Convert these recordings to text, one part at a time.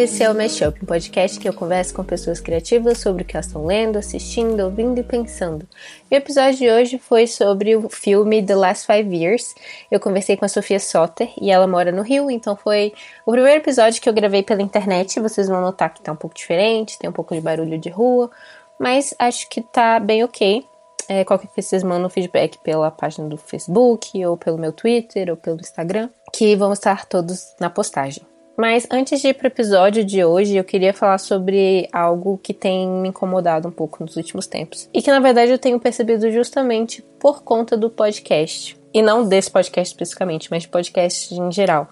Esse é o Mashup, um podcast que eu converso com pessoas criativas sobre o que elas estão lendo, assistindo, ouvindo e pensando. E o episódio de hoje foi sobre o filme The Last Five Years. Eu conversei com a Sofia Soter e ela mora no Rio, então foi o primeiro episódio que eu gravei pela internet. Vocês vão notar que tá um pouco diferente, tem um pouco de barulho de rua, mas acho que tá bem ok. É, qualquer coisa vocês mandam feedback pela página do Facebook, ou pelo meu Twitter, ou pelo Instagram, que vão estar todos na postagem. Mas antes de ir para o episódio de hoje, eu queria falar sobre algo que tem me incomodado um pouco nos últimos tempos. E que na verdade eu tenho percebido justamente por conta do podcast. E não desse podcast especificamente, mas de podcast em geral.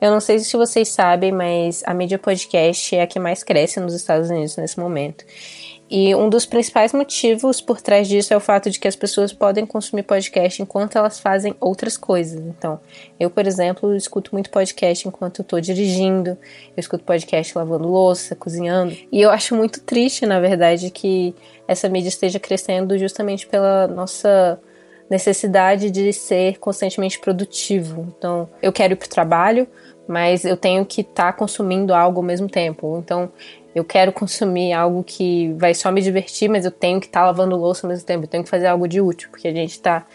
Eu não sei se vocês sabem, mas a mídia podcast é a que mais cresce nos Estados Unidos nesse momento. E um dos principais motivos por trás disso é o fato de que as pessoas podem consumir podcast enquanto elas fazem outras coisas. Então, eu, por exemplo, escuto muito podcast enquanto eu tô dirigindo, eu escuto podcast lavando louça, cozinhando. E eu acho muito triste, na verdade, que essa mídia esteja crescendo justamente pela nossa necessidade de ser constantemente produtivo. Então, eu quero ir pro trabalho, mas eu tenho que estar tá consumindo algo ao mesmo tempo. Então, eu quero consumir algo que vai só me divertir, mas eu tenho que estar tá lavando louça ao mesmo tempo, eu tenho que fazer algo de útil, porque a gente está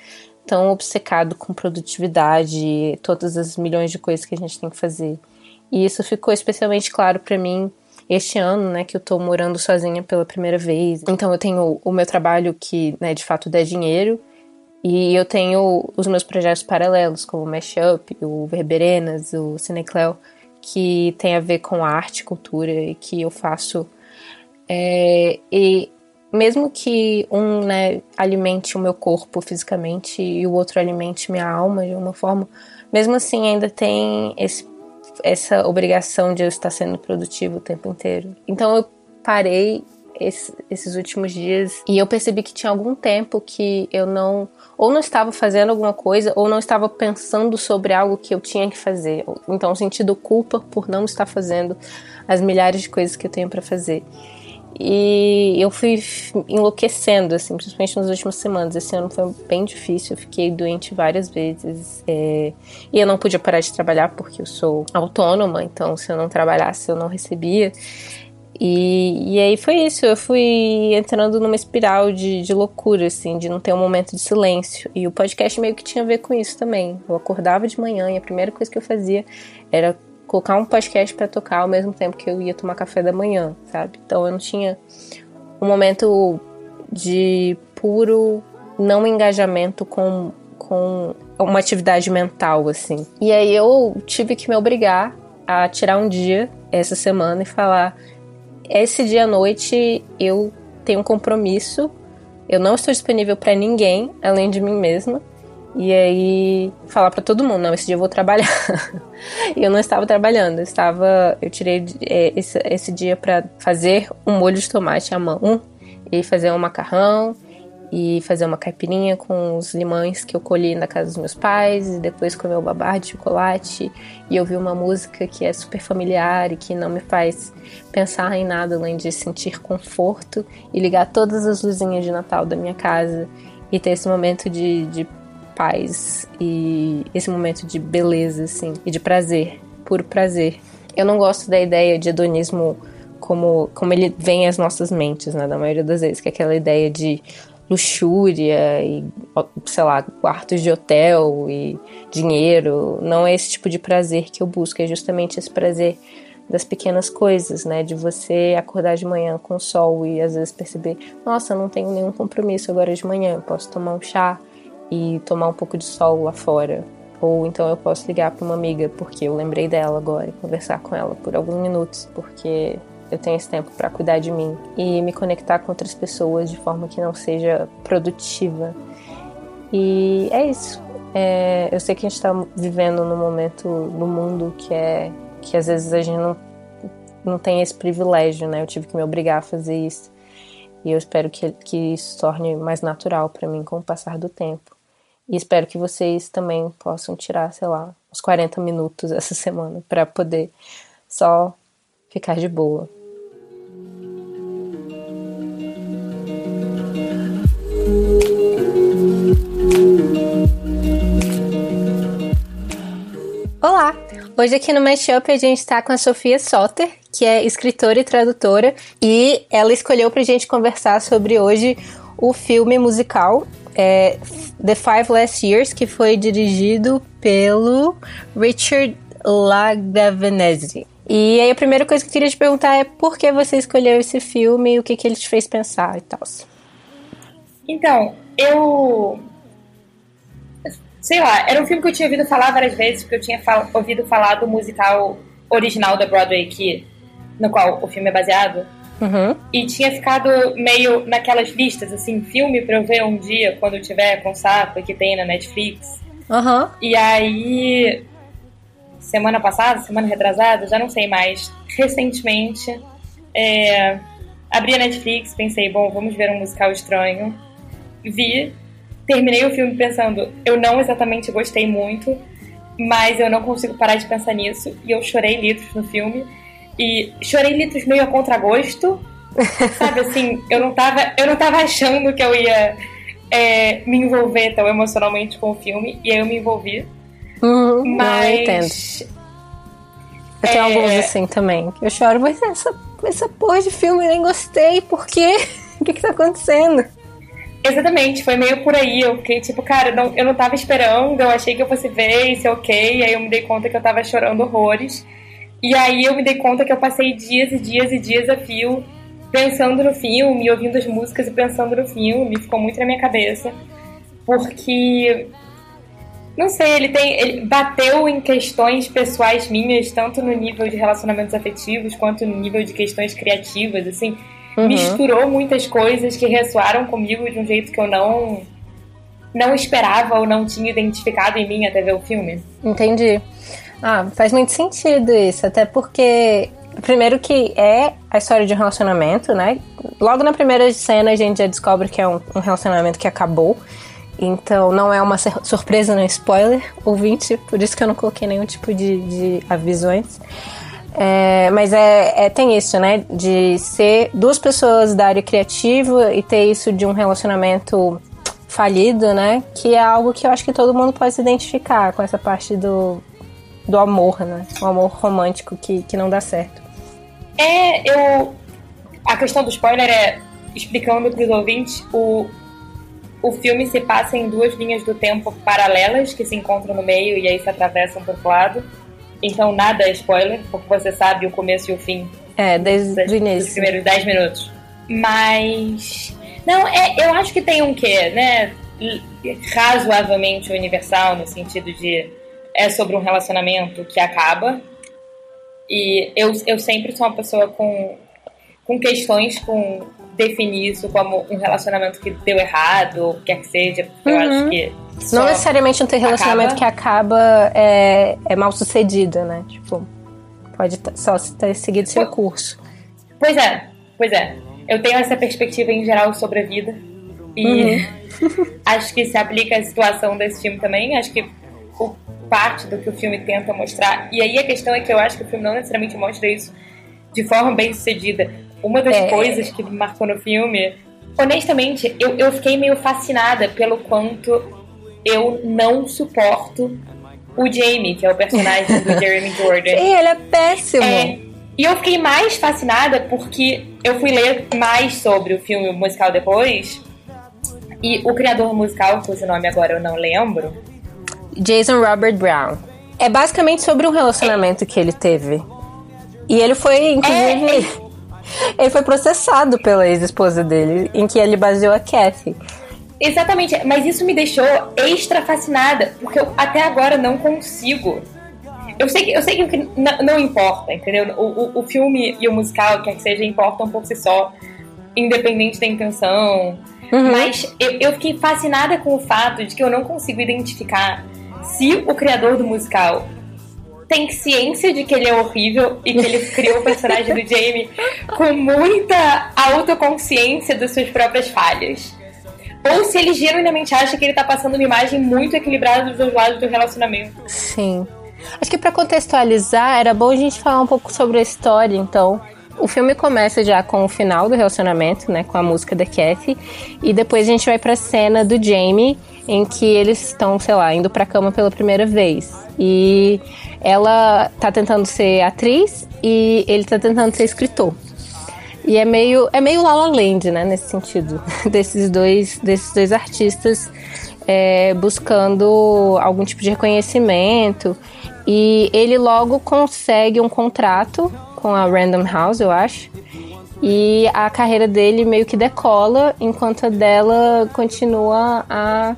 tão obcecado com produtividade, todas as milhões de coisas que a gente tem que fazer. E isso ficou especialmente claro para mim este ano, né, que eu tô morando sozinha pela primeira vez. Então eu tenho o meu trabalho que, né, de fato dá dinheiro, e eu tenho os meus projetos paralelos, como o Mashup, o Verberenas, o Cinecleo, que tem a ver com arte, cultura e que eu faço. É, e mesmo que um né, alimente o meu corpo fisicamente e o outro alimente minha alma de uma forma, mesmo assim ainda tem esse, essa obrigação de eu estar sendo produtivo o tempo inteiro. Então eu parei esse, esses últimos dias e eu percebi que tinha algum tempo que eu não ou não estava fazendo alguma coisa ou não estava pensando sobre algo que eu tinha que fazer. Então sentindo culpa por não estar fazendo as milhares de coisas que eu tenho para fazer. E eu fui enlouquecendo, assim, principalmente nas últimas semanas. Esse ano foi bem difícil, eu fiquei doente várias vezes. É... E eu não podia parar de trabalhar porque eu sou autônoma, então se eu não trabalhasse eu não recebia. E, e aí foi isso, eu fui entrando numa espiral de, de loucura, assim, de não ter um momento de silêncio. E o podcast meio que tinha a ver com isso também. Eu acordava de manhã e a primeira coisa que eu fazia era colocar um podcast para tocar ao mesmo tempo que eu ia tomar café da manhã, sabe? Então eu não tinha um momento de puro não engajamento com, com uma atividade mental, assim. E aí eu tive que me obrigar a tirar um dia essa semana e falar esse dia à noite eu tenho um compromisso, eu não estou disponível para ninguém além de mim mesma. E aí falar para todo mundo, não, esse dia eu vou trabalhar. e eu não estava trabalhando, eu estava, eu tirei é, esse, esse dia para fazer um molho de tomate à mão e fazer um macarrão e fazer uma caipirinha com os limões que eu colhi na casa dos meus pais e depois comer o babar de chocolate e ouvir uma música que é super familiar e que não me faz pensar em nada além de sentir conforto e ligar todas as luzinhas de Natal da minha casa e ter esse momento de, de paz e esse momento de beleza assim e de prazer, puro prazer. Eu não gosto da ideia de hedonismo como, como ele vem às nossas mentes, né, maioria das vezes, que é aquela ideia de luxúria e, sei lá, quartos de hotel e dinheiro. Não é esse tipo de prazer que eu busco, é justamente esse prazer das pequenas coisas, né? De você acordar de manhã com o sol e às vezes perceber, nossa, não tenho nenhum compromisso agora de manhã, eu posso tomar um chá e tomar um pouco de sol lá fora. Ou então eu posso ligar para uma amiga porque eu lembrei dela agora e conversar com ela por alguns minutos, porque eu tenho esse tempo para cuidar de mim e me conectar com outras pessoas de forma que não seja produtiva. E é isso. É, eu sei que a gente está vivendo num momento no mundo que é que às vezes a gente não, não tem esse privilégio, né? Eu tive que me obrigar a fazer isso. E eu espero que, que isso torne mais natural para mim com o passar do tempo. E espero que vocês também possam tirar, sei lá, uns 40 minutos essa semana para poder só ficar de boa. Hoje aqui no Mashup a gente está com a Sofia Soter, que é escritora e tradutora, e ela escolheu pra gente conversar sobre hoje o filme musical é, The Five Last Years, que foi dirigido pelo Richard Lagavesey. E aí a primeira coisa que eu queria te perguntar é por que você escolheu esse filme e o que, que ele te fez pensar e tal. Então, eu. Sei lá, era um filme que eu tinha ouvido falar várias vezes, porque eu tinha fal ouvido falar do musical original da Broadway, que, no qual o filme é baseado. Uhum. E tinha ficado meio naquelas listas, assim, filme pra eu ver um dia quando eu tiver com sapo que tem na Netflix. Uhum. E aí, semana passada, semana retrasada, já não sei mais, recentemente, é, abri a Netflix, pensei, bom, vamos ver um musical estranho. Vi, terminei o filme pensando, eu não exatamente gostei muito, mas eu não consigo parar de pensar nisso, e eu chorei litros no filme. E chorei litros meio a contragosto. Sabe assim, eu não tava, eu não tava achando que eu ia é, me envolver tão emocionalmente com o filme, e aí eu me envolvi. Uhum, Mas. Eu entendo. Eu tenho É. alguns assim também. Eu choro, mas essa, essa porra de filme eu nem gostei, por quê? O que que tá acontecendo? Exatamente, foi meio por aí. Eu fiquei tipo, cara, não, eu não tava esperando, eu achei que eu fosse ver e ser ok, aí eu me dei conta que eu tava chorando horrores. E aí eu me dei conta que eu passei dias e dias e dias a fio pensando no filme, ouvindo as músicas e pensando no filme, ficou muito na minha cabeça. Porque não sei, ele tem. Ele bateu em questões pessoais minhas, tanto no nível de relacionamentos afetivos quanto no nível de questões criativas, assim. Uhum. Misturou muitas coisas que ressoaram comigo de um jeito que eu não não esperava ou não tinha identificado em mim até ver o filme. Entendi. Ah, faz muito sentido isso, até porque. Primeiro que é a história de um relacionamento, né? Logo na primeira cena a gente já descobre que é um, um relacionamento que acabou. Então não é uma sur- surpresa, não é spoiler, ouvinte, por isso que eu não coloquei nenhum tipo de, de avisões. É, mas é, é- tem isso, né? De ser duas pessoas da área criativa e ter isso de um relacionamento falido, né? Que é algo que eu acho que todo mundo pode se identificar com essa parte do, do amor, né? O amor romântico que, que não dá certo. É, eu. A questão do spoiler é, explicando para os ouvintes, o, o filme se passa em duas linhas do tempo paralelas que se encontram no meio e aí se atravessam por outro lado. Então nada é spoiler, porque você sabe o começo e o fim É, desde dos o início. primeiros 10 minutos. Mas. Não, é, eu acho que tem um quê, né? Razoavelmente universal, no sentido de. É sobre um relacionamento que acaba. E eu, eu sempre sou uma pessoa com, com questões com definir isso como um relacionamento que deu errado, ou quer que seja, porque eu Uhum. acho que. Não necessariamente um ter relacionamento acaba. que acaba é, é mal sucedido, né? Tipo, pode só ter seguido seu curso. Pois é, pois é. Eu tenho essa perspectiva em geral sobre a vida. E acho que se aplica à situação desse filme também. Acho que o, parte do que o filme tenta mostrar. E aí a questão é que eu acho que o filme não necessariamente mostra isso de forma bem sucedida. Uma das É. coisas que me marcou no filme. Honestamente, eu, eu fiquei meio fascinada pelo quanto eu não suporto o Jamie, que é o personagem do Jeremy Jordan. E ele é péssimo. É, e eu fiquei mais fascinada porque eu fui ler mais sobre o filme musical depois. E o criador musical, cujo nome agora eu não lembro, Jason Robert Brown. É basicamente sobre um relacionamento que ele teve. E ele foi, inclusive. Ele foi processado pela ex-esposa dele, em que ele baseou a Kathy. Exatamente, mas isso me deixou extra fascinada, porque eu até agora não consigo. Eu sei que, eu sei que n- não importa, entendeu? O, o, o filme e o musical, quer que seja, importam por si só, independente da intenção. Uhum. Mas eu, eu fiquei fascinada com o fato de que eu não consigo identificar se o criador do musical tem ciência de que ele é horrível e que ele criou o personagem do Jamie com muita autoconsciência das suas próprias falhas. Ou se ele genuinamente acha que ele tá passando uma imagem muito equilibrada dos dois lados do relacionamento. Sim. Acho que pra contextualizar, era bom a gente falar um pouco sobre a história, então. O filme começa já com o final do relacionamento, né, com a música da Kathy, e depois a gente vai pra cena do Jamie em que eles estão, sei lá, indo pra cama pela primeira vez. E ela tá tentando ser atriz e ele tá tentando ser escritor. E é meio, é meio La La Land, né, nesse sentido, desses dois, desses dois artistas é, buscando algum tipo de reconhecimento. E ele logo consegue um contrato com a Random House, eu acho. E a carreira dele meio que decola, enquanto a dela continua a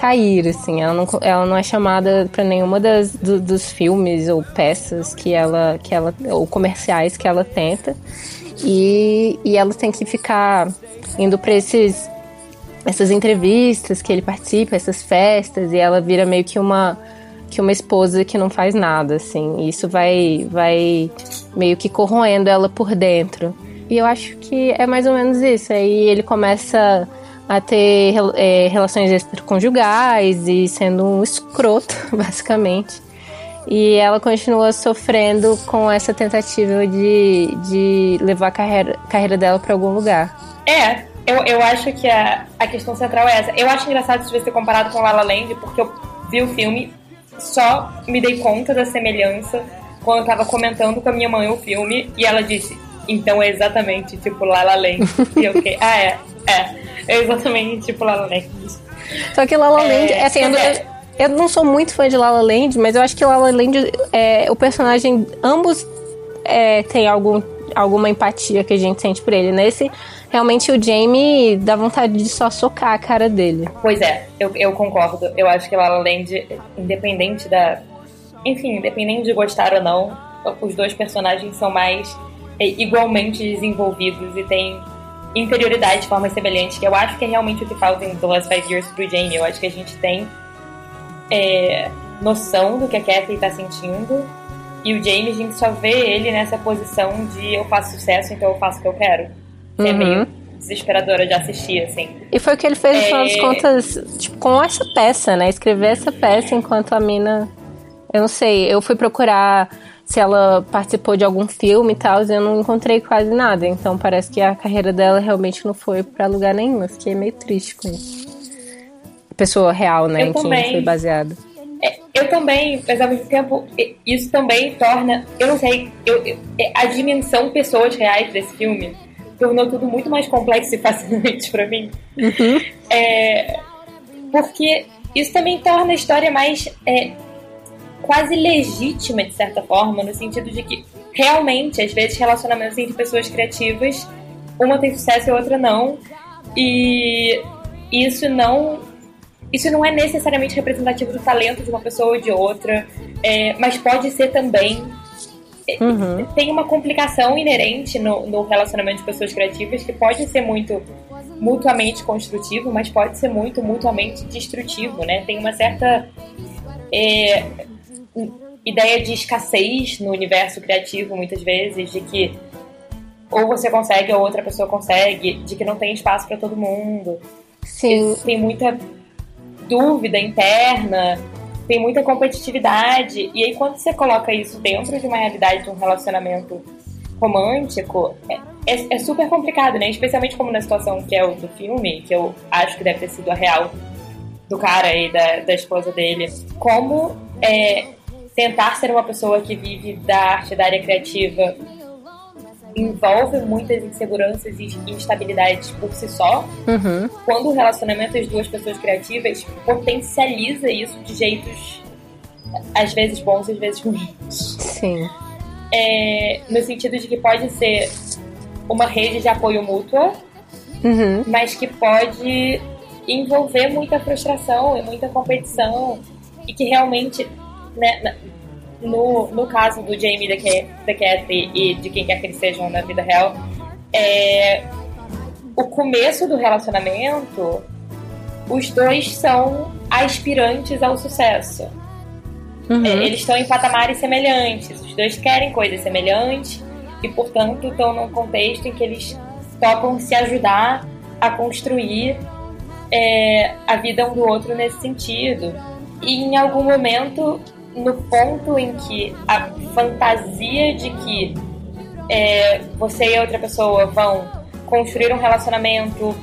cair, assim. Ela não, ela não é chamada para nenhuma das, do, dos filmes ou peças que ela, que ela, ou comerciais que ela tenta. E, e ela tem que ficar indo para esses essas entrevistas que ele participa, essas festas, e ela vira meio que uma que uma esposa que não faz nada, assim. Isso vai vai meio que corroendo ela por dentro. E eu acho que é mais ou menos isso. Aí ele começa a ter é, relações extraconjugais e sendo um escroto, basicamente. E ela continua sofrendo com essa tentativa de, de levar a carreira, carreira dela para algum lugar. É, eu, eu acho que a, a questão central é essa. Eu acho engraçado isso ser comparado com La La Land, porque eu vi o filme, só me dei conta da semelhança quando eu tava comentando com a minha mãe o filme, e ela disse, então é exatamente tipo La La Land. e eu fiquei, ah, é, é, é exatamente tipo La La Land. Só que La La Land, é, assim, eu, é. eu não sou muito fã de La La Land, mas eu acho que La La Land, é, o personagem, ambos é, tem algum, alguma empatia que a gente sente por ele. Nesse, realmente o Jamie dá vontade de só socar a cara dele. Pois é, eu, eu concordo. Eu acho que La La Land, independente da... Enfim, independente de gostar ou não, os dois personagens são mais é, igualmente desenvolvidos e têm interioridade de formas semelhantes, que eu acho que é realmente o que falta em The Last Five Years pro Jamie. Eu acho que a gente tem é, noção do que a Kathy tá sentindo, e o Jamie, a gente só vê ele nessa posição de eu faço sucesso, então eu faço o que eu quero. É uhum. É meio desesperadora de assistir, assim. E foi o que ele fez, no final das é. contas, tipo, com essa peça, né? Escrever essa peça enquanto a mina. Eu não sei, eu fui procurar se ela participou de algum filme e tal, eu não encontrei quase nada. Então parece que a carreira dela realmente não foi para lugar nenhum. Eu fiquei meio triste com isso. Pessoa real, né, eu em também. quem foi baseada. É, eu também, mas ao mesmo tempo, isso também torna, eu não sei, eu, eu, é, a dimensão pessoas reais desse filme tornou tudo muito mais complexo e fascinante para mim. Uhum. É, porque isso também torna a história mais é, quase legítima, de certa forma, no sentido de que realmente, às vezes, relacionamentos entre pessoas criativas, uma tem sucesso e a outra não. E isso não. Isso não é necessariamente representativo do talento de uma pessoa ou de outra, é, mas pode ser também. Uhum. Tem uma complicação inerente no, no relacionamento de pessoas criativas que pode ser muito mutuamente construtivo, mas pode ser muito mutuamente destrutivo, né? Tem uma certa é, ideia de escassez no universo criativo, muitas vezes, de que ou você consegue ou outra pessoa consegue, de que não tem espaço para todo mundo. Sim. Tem muita dúvida interna, tem muita competitividade. E aí, quando você coloca isso dentro de uma realidade de um relacionamento romântico, é, é, é, super complicado, né? Especialmente como na situação que é o do filme, que eu acho que deve ter sido a real do cara e da, da esposa dele. Como é, tentar ser uma pessoa que vive da arte, da área criativa, envolve muitas inseguranças e instabilidades por si só. Uhum. Quando o relacionamento das duas pessoas criativas potencializa isso de jeitos às vezes bons, às vezes ruins. Sim. É, no sentido de que pode ser uma rede de apoio mútua, uhum. mas que pode envolver muita frustração e muita competição e que realmente né, no, no caso do Jamie, da Kathy e de quem quer que eles sejam na vida real, é, o começo do relacionamento, os dois são aspirantes ao sucesso. Uhum. É, eles estão em patamares semelhantes, os dois querem coisas semelhantes e, portanto, estão num contexto em que eles topam se ajudar a construir é, a vida um do outro nesse sentido. E em algum momento no ponto em que a fantasia de que é, você e outra pessoa vão construir um relacionamento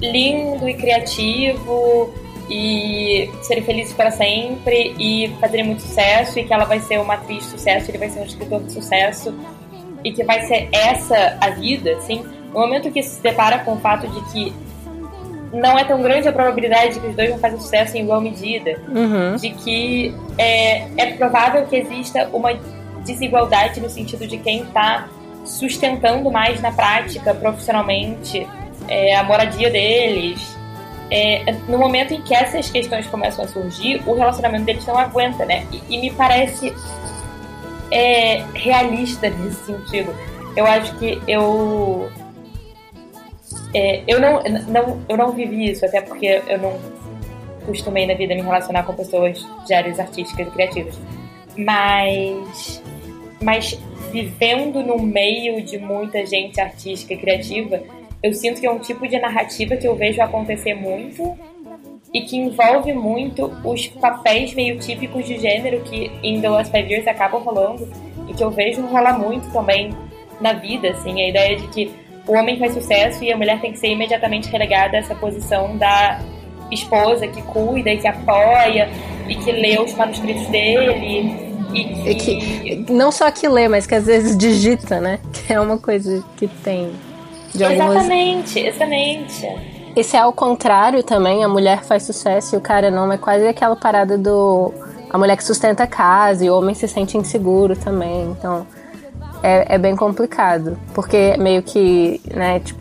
lindo e criativo e serem felizes para sempre e fazerem muito sucesso e que ela vai ser uma atriz de sucesso, ele vai ser um escritor de sucesso e que vai ser essa a vida, assim, no momento que se depara com o fato de que não é tão grande a probabilidade de que os dois vão fazer sucesso em igual medida, uhum. de que é, é provável que exista uma desigualdade no sentido de quem está sustentando mais na prática, profissionalmente, é, a moradia deles. É, no momento em que essas questões começam a surgir, o relacionamento deles não aguenta, né? E, e me parece é, realista nesse sentido. Eu acho que eu é, eu não, não eu não vivi isso até porque eu não costumei na vida me relacionar com pessoas de áreas artísticas e criativas, mas mas vivendo no meio de muita gente artística e criativa, eu sinto que é um tipo de narrativa que eu vejo acontecer muito e que envolve muito os papéis meio típicos de gênero que em The Last Five Years acabam rolando e que eu vejo rolar muito também na vida, assim, a ideia de que o homem faz sucesso e a mulher tem que ser imediatamente relegada a essa posição da esposa que cuida e que apoia e que lê os manuscritos dele e que... e que não só que lê, mas que às vezes digita, né? Que é uma coisa que tem de algumas... Exatamente, exatamente. Esse é ao contrário também, a mulher faz sucesso e o cara não, é quase aquela parada do a mulher que sustenta a casa e o homem se sente inseguro também. Então é, é bem complicado, porque meio que, né, tipo,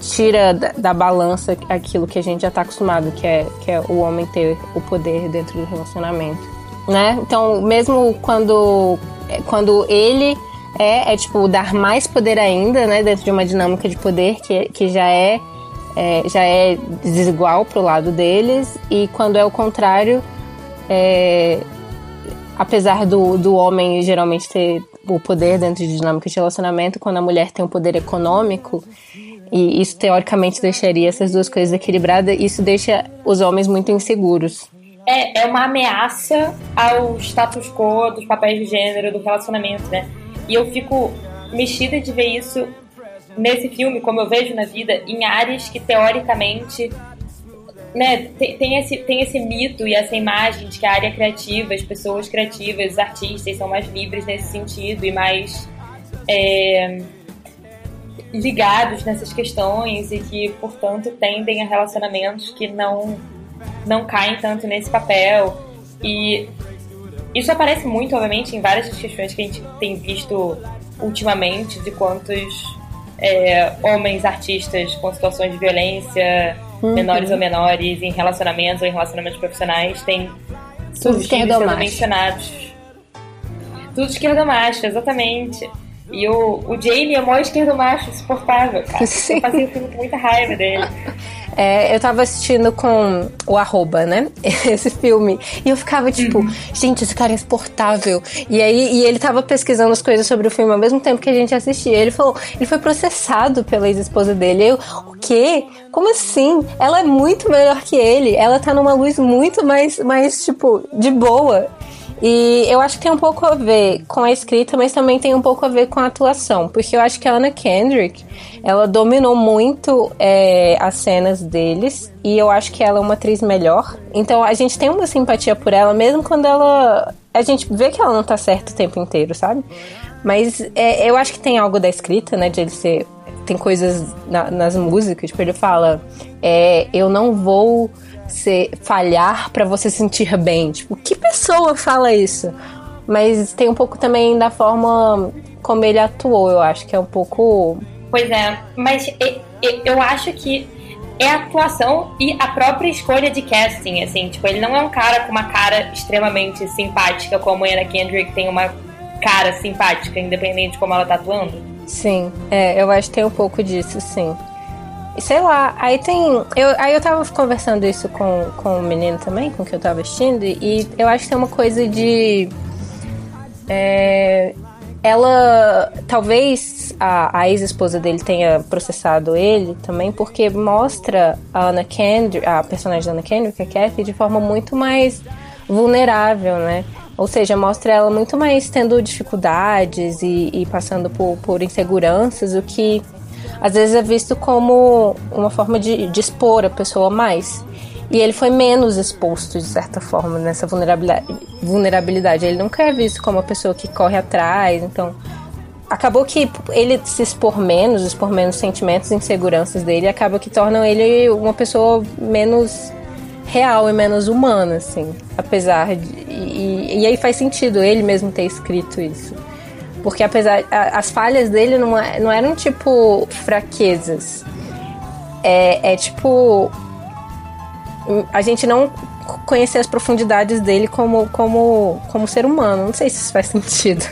tira da, da, balança aquilo que a gente já está acostumado, que é, que é o homem ter o poder dentro do relacionamento, né? Então, mesmo quando, quando ele é, é tipo dar mais poder ainda, né, dentro de uma dinâmica de poder que, que já é, é já é desigual pro lado deles e quando é o contrário, é, apesar do, do homem geralmente ter o poder dentro de dinâmica de relacionamento, quando a mulher tem um poder econômico, e isso teoricamente deixaria essas duas coisas equilibradas, isso deixa os homens muito inseguros. É, é uma ameaça ao status quo dos papéis de gênero do relacionamento, né? E eu fico mexida de ver isso nesse filme, como eu vejo na vida, em áreas que teoricamente né, tem, esse, tem esse mito e essa imagem de que a área criativa, as pessoas criativas, os artistas são mais livres nesse sentido e mais é, ligados nessas questões e que, portanto, tendem a relacionamentos que não, não caem tanto nesse papel. E isso aparece muito, obviamente, em várias das questões que a gente tem visto ultimamente, de quantos é, homens artistas com situações de violência, uhum. menores ou menores, em relacionamentos ou em relacionamentos profissionais, têm surgido sendo mencionados. Tudo esquerdomacho, exatamente. E o, o Jamie é o maior esquerdomacho insuportável, cara. Sim. Eu fazia com muita raiva dele. É, eu tava assistindo com o arroba, né? Esse filme. E eu ficava tipo, uhum. gente, esse cara é insuportável. E aí e ele tava pesquisando as coisas sobre o filme ao mesmo tempo que a gente assistia. Ele falou, ele foi processado pela ex-esposa dele. Eu, o quê? Como assim? Ela é muito melhor que ele. Ela tá numa luz muito mais, mais tipo, de boa. E eu acho que tem um pouco a ver com a escrita, mas também tem um pouco a ver com a atuação. Porque eu acho que a Anna Kendrick, ela dominou muito é, as cenas deles. E eu acho que ela é uma atriz melhor. Então a gente tem uma simpatia por ela, mesmo quando ela. A gente vê que ela não tá certa o tempo inteiro, sabe? Mas é, eu acho que tem algo da escrita, né? De ele ser. Tem coisas na, nas músicas, tipo, ele fala: é, Eu não vou ser falhar para você se sentir bem. Tipo, que pessoa fala isso? Mas tem um pouco também da forma como ele atuou, eu acho que é um pouco. Pois é, mas eu acho que é a atuação e a própria escolha de casting, assim, tipo, ele não é um cara com uma cara extremamente simpática, como a Anna Kendrick tem uma cara simpática, independente de como ela tá atuando. Sim, é, eu acho que tem um pouco disso, sim sei lá, aí tem. Eu, aí eu tava conversando isso com, com o menino também, com que eu tava vestindo, e eu acho que tem uma coisa de. É, ela. Talvez a, a ex-esposa dele tenha processado ele também, porque mostra a Anna Kendrick, a personagem da Anna Kendrick, a Kathy, de forma muito mais vulnerável, né? Ou seja, mostra ela muito mais tendo dificuldades e, e passando por, por inseguranças, o que às vezes é visto como uma forma de, de expor a pessoa mais. E ele foi menos exposto, de certa forma, nessa vulnerabilidade. Ele nunca é visto como uma pessoa que corre atrás, então. Acabou que ele se expor menos, expor menos sentimentos e inseguranças dele, acaba que tornam ele uma pessoa menos real e menos humana, assim. Apesar de. E, e aí faz sentido ele mesmo ter escrito isso. Porque apesar. A, as falhas dele não, é, não eram tipo fraquezas. É, é tipo a gente não conhecer as profundidades dele como, como, como ser humano. Não sei se isso faz sentido.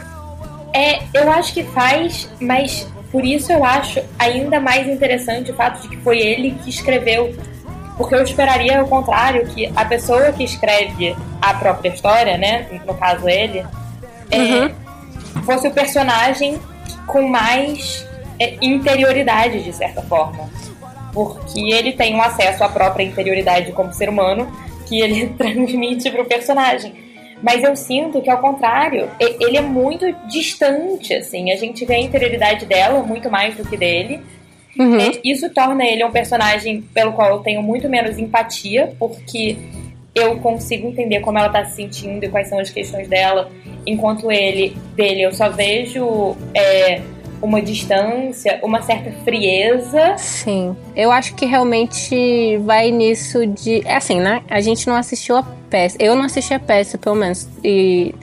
É, eu acho que faz, mas por isso eu acho ainda mais interessante o fato de que foi ele que escreveu. Porque eu esperaria o contrário, que a pessoa que escreve a própria história, né? No caso ele, é, uhum. é, fosse o personagem com mais é, interioridade, de certa forma porque ele tem um acesso à própria interioridade como ser humano que ele transmite para o personagem. Mas eu sinto que, ao contrário, ele é muito distante, assim. A gente vê a interioridade dela muito mais do que dele. Uhum. Isso torna ele um personagem pelo qual eu tenho muito menos empatia, porque eu consigo entender como ela está se sentindo e quais são as questões dela, enquanto ele, dele, eu só vejo é, uma distância, uma certa frieza. Sim. Eu acho que realmente vai nisso de. É assim, né? A gente não assistiu a peça. Eu não assisti a peça, pelo menos. E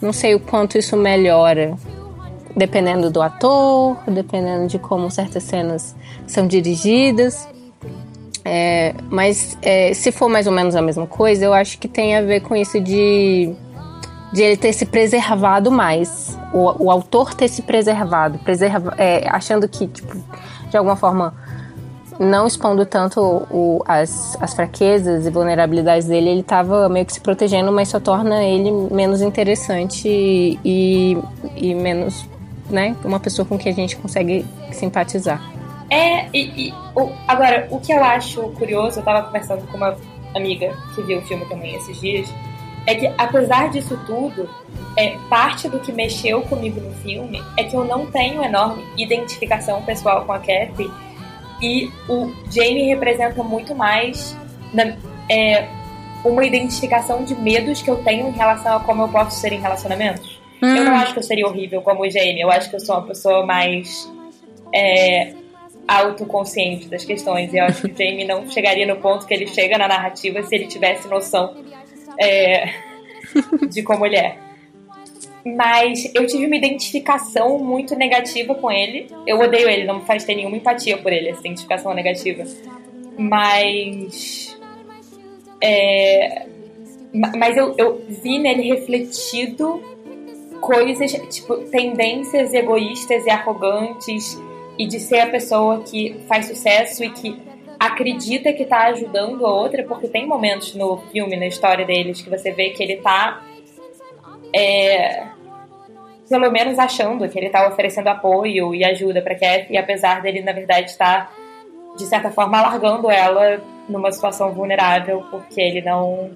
não sei o quanto isso melhora. Dependendo do ator, dependendo de como certas cenas são dirigidas. É, mas é, se for mais ou menos a mesma coisa, eu acho que tem a ver com isso de de ele ter se preservado mais. O, o autor ter se preservado, preserva, é, achando que, tipo, de alguma forma, não expondo tanto o, as, as fraquezas e vulnerabilidades dele, ele estava meio que se protegendo, mas só torna ele menos interessante e, e, menos, né, uma pessoa com que a gente consegue simpatizar. É, e, e o, agora, o que eu acho curioso, eu estava conversando com uma amiga que viu o filme também esses dias, é que, apesar disso tudo, é, parte do que mexeu comigo no filme é que eu não tenho enorme identificação pessoal com a Kathy e o Jamie representa muito mais na, é, uma identificação de medos que eu tenho em relação a como eu posso ser em relacionamentos. Hum. Eu não acho que eu seria horrível como o Jamie, eu acho que eu sou uma pessoa mais é, autoconsciente das questões e eu acho que o Jamie não chegaria no ponto que ele chega na narrativa se ele tivesse noção é, de como ele é. Mas eu tive uma identificação muito negativa com ele. Eu odeio ele, não me faz ter nenhuma empatia por ele, essa identificação negativa. Mas. É, mas eu, eu vi nele refletido coisas, tipo, tendências egoístas e arrogantes e de ser a pessoa que faz sucesso e que acredita que tá ajudando a outra, porque tem momentos no filme, na história deles, que você vê que ele tá. É, pelo menos achando que ele tá oferecendo apoio e ajuda pra Kathy, apesar dele, na verdade, estar, tá, de certa forma, alargando ela numa situação vulnerável, porque ele não.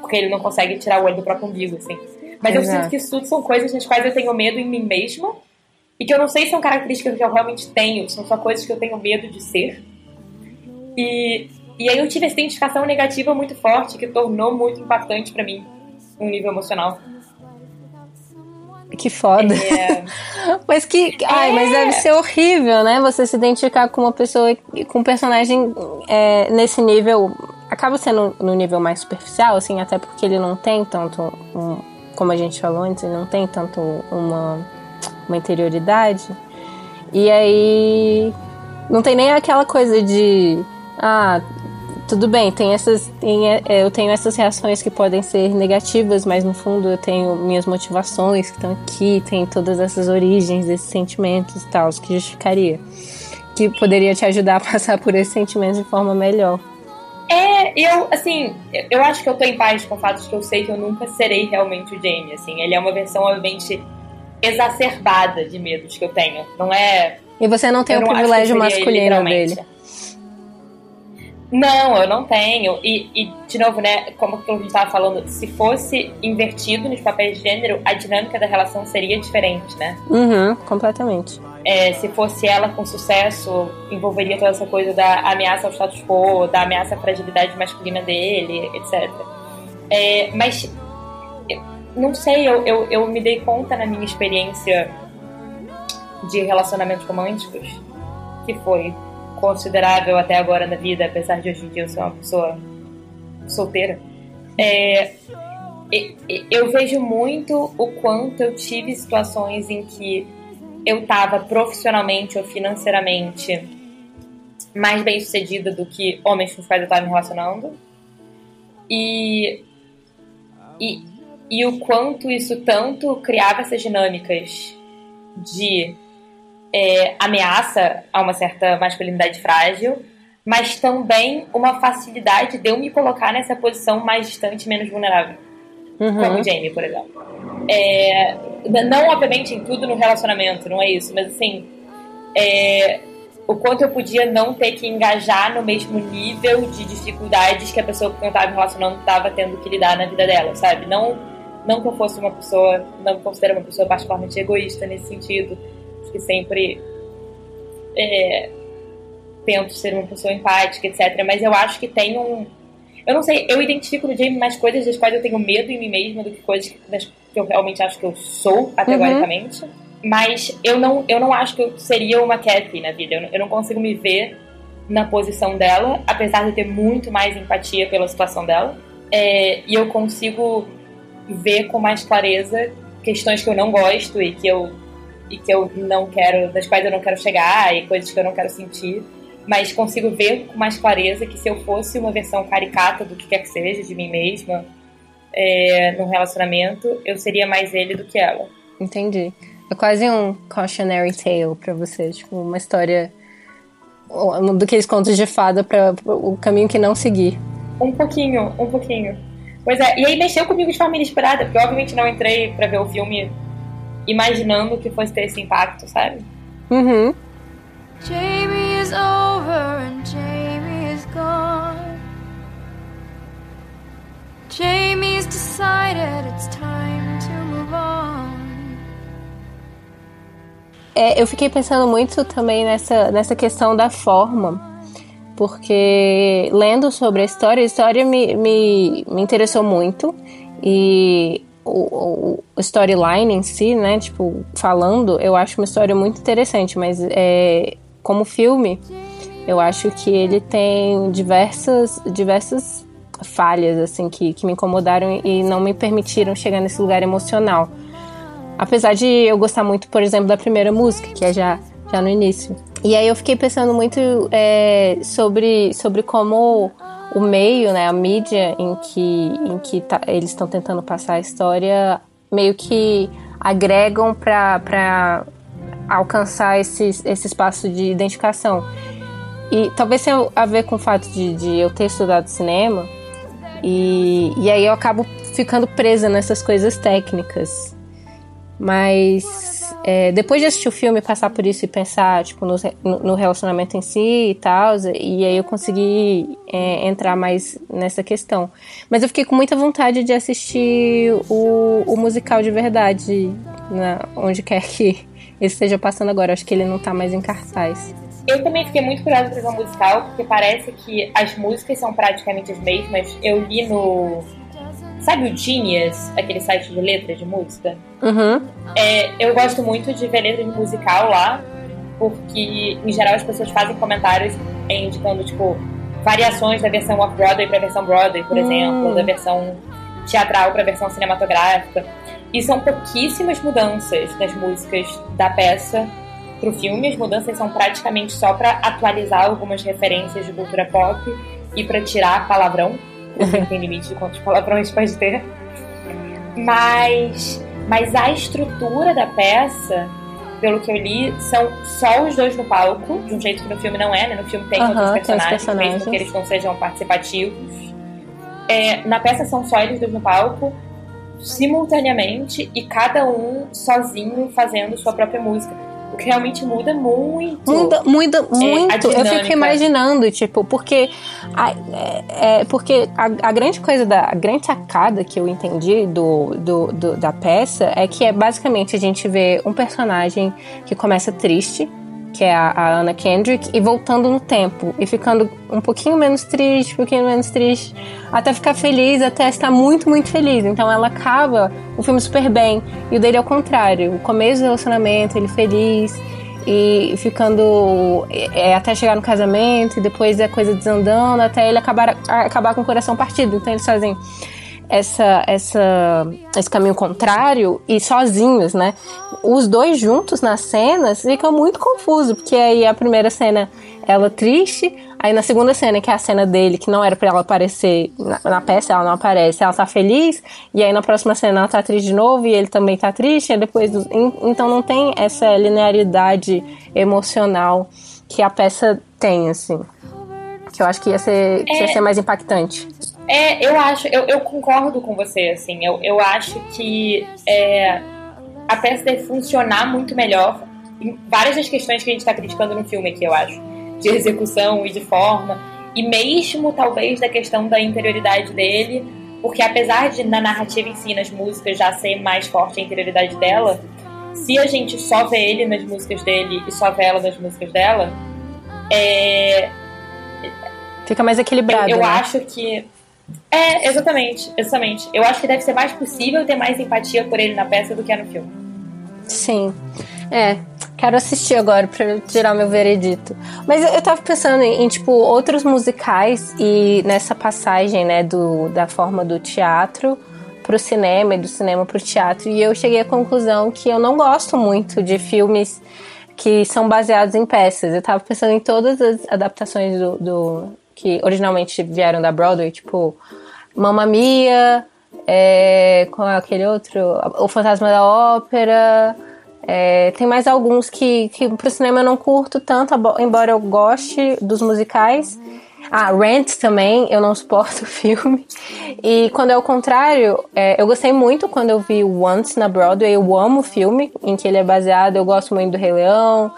Porque ele não consegue tirar o olho do próprio umbigo, assim. Mas Exato. eu sinto que isso tudo são coisas nas quais eu tenho medo em mim mesma. E que eu não sei se são características que eu realmente tenho, são só coisas que eu tenho medo de ser. E, e aí eu tive essa identificação negativa muito forte que tornou muito impactante para mim, um nível emocional. Que foda. É... mas que. Ai, é... mas deve ser horrível, né? Você se identificar com uma pessoa, com um personagem é, nesse nível. Acaba sendo no nível mais superficial, assim, até porque ele não tem tanto. Um, como a gente falou antes, ele não tem tanto uma, uma interioridade. E aí. Não tem nem aquela coisa de ah, tudo bem, tem essas, tem, é, eu tenho essas reações que podem ser negativas, mas no fundo eu tenho minhas motivações que estão aqui, tem todas essas origens desses sentimentos e tal, que justificaria. Que poderia te ajudar a passar por esses sentimentos de forma melhor. É, eu, assim, eu acho que eu tô em paz com o fato de que eu sei que eu nunca serei realmente o Jamie, assim. Ele é uma versão, obviamente, exacerbada de medos que eu tenho. Não é. E você não tem o privilégio masculino dele. Não, eu não tenho. E, e, de novo, né, como a gente estava falando, se fosse invertido nos papéis de gênero, a dinâmica da relação seria diferente, né? Uhum, completamente. é, se fosse ela com sucesso, envolveria toda essa coisa da ameaça ao status quo, da ameaça à fragilidade masculina dele, etc. É, mas, não sei, eu, eu, eu me dei conta na minha experiência de relacionamentos românticos, que foi considerável até agora na vida, apesar de hoje em dia eu ser uma pessoa solteira. É, eu vejo muito o quanto eu tive situações em que eu estava profissionalmente ou financeiramente mais bem sucedida do que homens com os quais eu estava me relacionando. E, e, e o quanto isso tanto criava essas dinâmicas de é, ameaça a uma certa masculinidade frágil, mas também uma facilidade de eu me colocar nessa posição mais distante, menos vulnerável. Uhum. Como o Jamie, por exemplo. É, não, obviamente, em tudo no relacionamento, não é isso, mas assim, é, o quanto eu podia não ter que engajar no mesmo nível de dificuldades que a pessoa com quem eu estava me relacionando estava tendo que lidar na vida dela, sabe? Não, não que eu fosse uma pessoa, não me considero uma pessoa particularmente egoísta nesse sentido, que sempre é, tento ser uma pessoa empática, etc. Mas eu acho que tem um. Eu não sei, eu identifico no Jamie mais coisas das quais eu tenho medo em mim mesma do que coisas que, das, que eu realmente acho que eu sou, categoricamente. Uhum. Mas eu não, eu não acho que eu seria uma Kathy na vida. Eu não, eu não consigo me ver na posição dela, apesar de ter muito mais empatia pela situação dela. É, e eu consigo ver com mais clareza questões que eu não gosto e que eu e que eu não quero, das quais eu não quero chegar e coisas que eu não quero sentir, mas consigo ver com mais clareza que se eu fosse uma versão caricata do que quer que seja de mim mesma é, num relacionamento, eu seria mais ele do que ela. Entendi. É quase um cautionary tale para você, tipo uma história um daqueles contos de fada para o caminho que não seguir. Um pouquinho, um pouquinho. Pois é, e aí mexeu comigo de forma inesperada, porque obviamente não entrei para ver o filme imaginando que fosse ter esse impacto, sabe? Uhum. Jamie is over and Jamie is gone. Jamie's decided it's time to move on. É, eu fiquei pensando muito também nessa, nessa questão da forma, porque lendo sobre a história, a história me, me, me interessou muito e o, o storyline em si, né? Tipo, falando, eu acho uma história muito interessante, mas é, como filme, eu acho que ele tem diversas, diversas falhas, assim, que, que me incomodaram e não me permitiram chegar nesse lugar emocional. Apesar de eu gostar muito, por exemplo, da primeira música, que é já, já no início. E aí eu fiquei pensando muito é, sobre, sobre como o meio, né, a mídia em que, em que tá, eles estão tentando passar a história, meio que agregam para alcançar esse, esse espaço de identificação. E talvez tenha a ver com o fato de, de eu ter estudado cinema, e, e aí eu acabo ficando presa nessas coisas técnicas. Mas é, depois de assistir o filme, passar por isso e pensar tipo, no, no relacionamento em si e tal, e aí eu consegui é, entrar mais nessa questão. Mas eu fiquei com muita vontade de assistir o, o musical de verdade, na, onde quer que ele esteja passando agora. Acho que ele não está mais em cartaz. Eu também fiquei muito curiosa para ver o musical, porque parece que as músicas são praticamente as mesmas. Eu li no Sabe o Genius, aquele site de letras de música? Uhum. É, eu gosto muito de ver letras de musical lá, porque em geral as pessoas fazem comentários indicando, tipo, variações da versão off-Broadway para a versão Broadway, por hum. exemplo, da versão teatral para a versão cinematográfica. E são pouquíssimas mudanças nas músicas da peça para o filme. As mudanças são praticamente só para atualizar algumas referências de cultura pop e para tirar palavrão não tem limite de quantos palavrões pode ter. Mas, mas a estrutura da peça, pelo que eu li, são só os dois no palco, de um jeito que no filme não é, né? No filme tem uhum, outros personagens, personagens, mesmo que eles não sejam participativos. É, na peça são só eles dois no palco, simultaneamente, e cada um sozinho fazendo sua própria música. Realmente muda muito. Muda, muda muito. É, eu fico imaginando, tipo, porque a, é, é, porque a, a, grande coisa da a grande sacada que eu entendi do, do, do, da peça é que é basicamente a gente vê um personagem que começa triste que é a, a Anna Kendrick, e voltando no tempo e ficando um pouquinho menos triste, um pouquinho menos triste, até ficar feliz, até estar muito, muito feliz. Então ela acaba o filme super bem. E o dele é o contrário. O começo do relacionamento, ele feliz e ficando é, até chegar no casamento e depois a coisa desandando até ele acabar, acabar com o coração partido. Então eles fazem essa, essa, esse caminho contrário e sozinhos, né? Os dois juntos nas cenas fica muito confuso, porque aí a primeira cena ela triste, aí na segunda cena, que é a cena dele, que não era para ela aparecer na, na, peça, ela não aparece, ela tá feliz, e aí na próxima cena ela tá triste de novo e ele também tá triste, e depois do, então não tem essa linearidade emocional que a peça tem, assim. Que eu acho que ia ser, que ia é. ser mais impactante. É, eu acho, eu, eu concordo com você, assim. Eu, eu acho que é, a peça deve funcionar muito melhor em várias das questões que a gente está criticando no filme aqui, eu acho. De execução e de forma. E mesmo, talvez, da questão da interioridade dele. Porque apesar de na narrativa em si, nas músicas, já ser mais forte a interioridade dela, se a gente só vê ele nas músicas dele e só vê ela nas músicas dela, é... Fica mais equilibrado. Eu, eu né? acho que é, exatamente, exatamente. Eu acho que deve ser mais possível ter mais empatia por ele na peça do que no filme. Sim. É, quero assistir agora pra tirar meu veredito. Mas eu, eu tava pensando em, em, tipo, outros musicais e nessa passagem, né, do, da forma do teatro pro cinema e do cinema pro teatro. E eu cheguei à conclusão que eu não gosto muito de filmes que são baseados em peças. Eu tava pensando em todas as adaptações do, do que originalmente vieram da Broadway, tipo Mamma Mia, é, qual é aquele outro? O Fantasma da Ópera. É, tem mais alguns que, que pro cinema eu não curto tanto, embora eu goste dos musicais. Ah, Rent também, eu não suporto o filme. E quando é o contrário, é, eu gostei muito quando eu vi Once na Broadway. Eu amo o filme em que ele é baseado. Eu gosto muito do Rei Leão.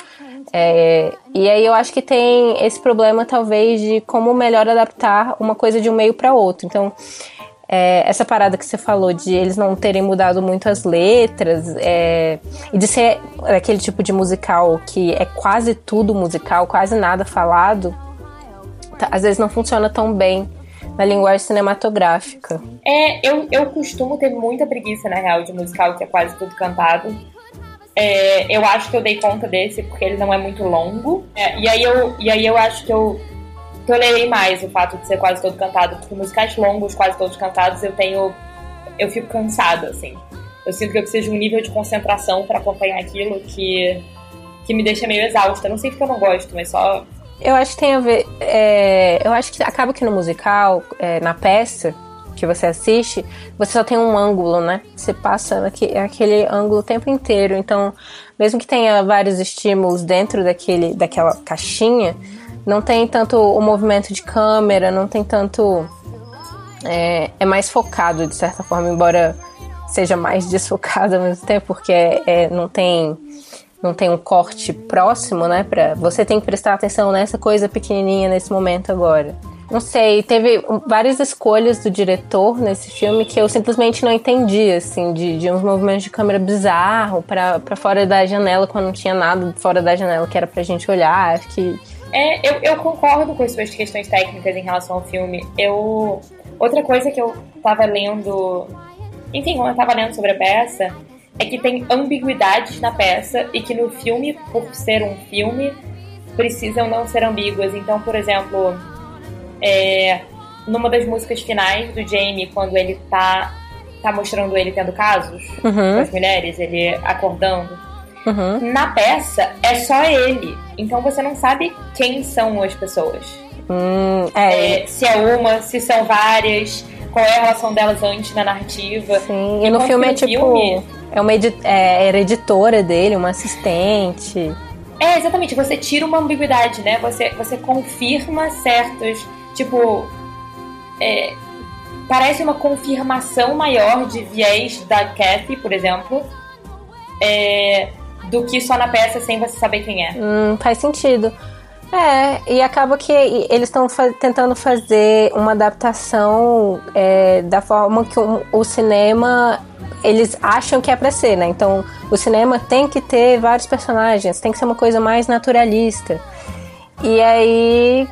É, e aí eu acho que tem esse problema, talvez, de como melhor adaptar uma coisa de um meio para outro. Então, é, essa parada que você falou de eles não terem mudado muito as letras é, e de ser aquele tipo de musical que é quase tudo musical, quase nada falado, tá, às vezes não funciona tão bem na linguagem cinematográfica. É, eu, eu costumo ter muita preguiça, na real, de musical que é quase tudo cantado. É, eu acho que eu dei conta desse porque ele não é muito longo. É, e, aí eu, e aí eu acho que eu tolerei mais o fato de ser quase todo cantado, porque musicais longos, quase todos cantados, eu tenho. Eu fico cansada, assim. Eu sinto que eu preciso de um nível de concentração para acompanhar aquilo que, que me deixa meio exausta. Não sei porque eu não gosto, mas só. Eu acho que tem a ver. É, eu acho que acaba que no musical, é, na peça, que você assiste, você só tem um ângulo, né? Você passa aquele ângulo o tempo inteiro. Então, mesmo que tenha vários estímulos dentro daquele, daquela caixinha, não tem tanto o movimento de câmera, não tem tanto. É, é mais focado, de certa forma, embora seja mais desfocado ao mesmo tempo, porque é, é, não tem não tem um corte próximo, né? Pra, você tem que prestar atenção nessa coisa pequenininha nesse momento agora. Não sei, teve várias escolhas do diretor nesse filme que eu simplesmente não entendi, assim, de, de uns movimentos de câmera bizarro para fora da janela, quando não tinha nada fora da janela que era pra gente olhar. Acho que. É, eu, eu concordo com as suas questões técnicas em relação ao filme. Eu. Outra coisa que eu tava lendo. Enfim, quando eu tava lendo sobre a peça, é que tem ambiguidades na peça e que no filme, por ser um filme, precisam não ser ambíguas. Então, por exemplo é, numa das músicas finais do Jamie, quando ele tá, tá mostrando ele tendo casos uhum. com as mulheres, ele acordando. Uhum. Na peça é só ele. Então você não sabe quem são as pessoas. Hum, é. É, se é uma, se são várias, qual é a relação delas antes na narrativa. Sim, e no filme é tipo. Filme, é uma é, era editora dele, uma assistente. É, exatamente. Você tira uma ambiguidade, né? Você, você confirma certos Tipo, é, parece uma confirmação maior de viés da Kathy, por exemplo, é, do que só na peça sem você saber quem é. Hum, faz sentido. É, e acaba que eles estão fa tentando fazer uma adaptação é, da forma que o, cinema eles acham que é pra ser, né? Então o cinema tem que ter vários personagens, tem que ser uma coisa mais naturalista. E aí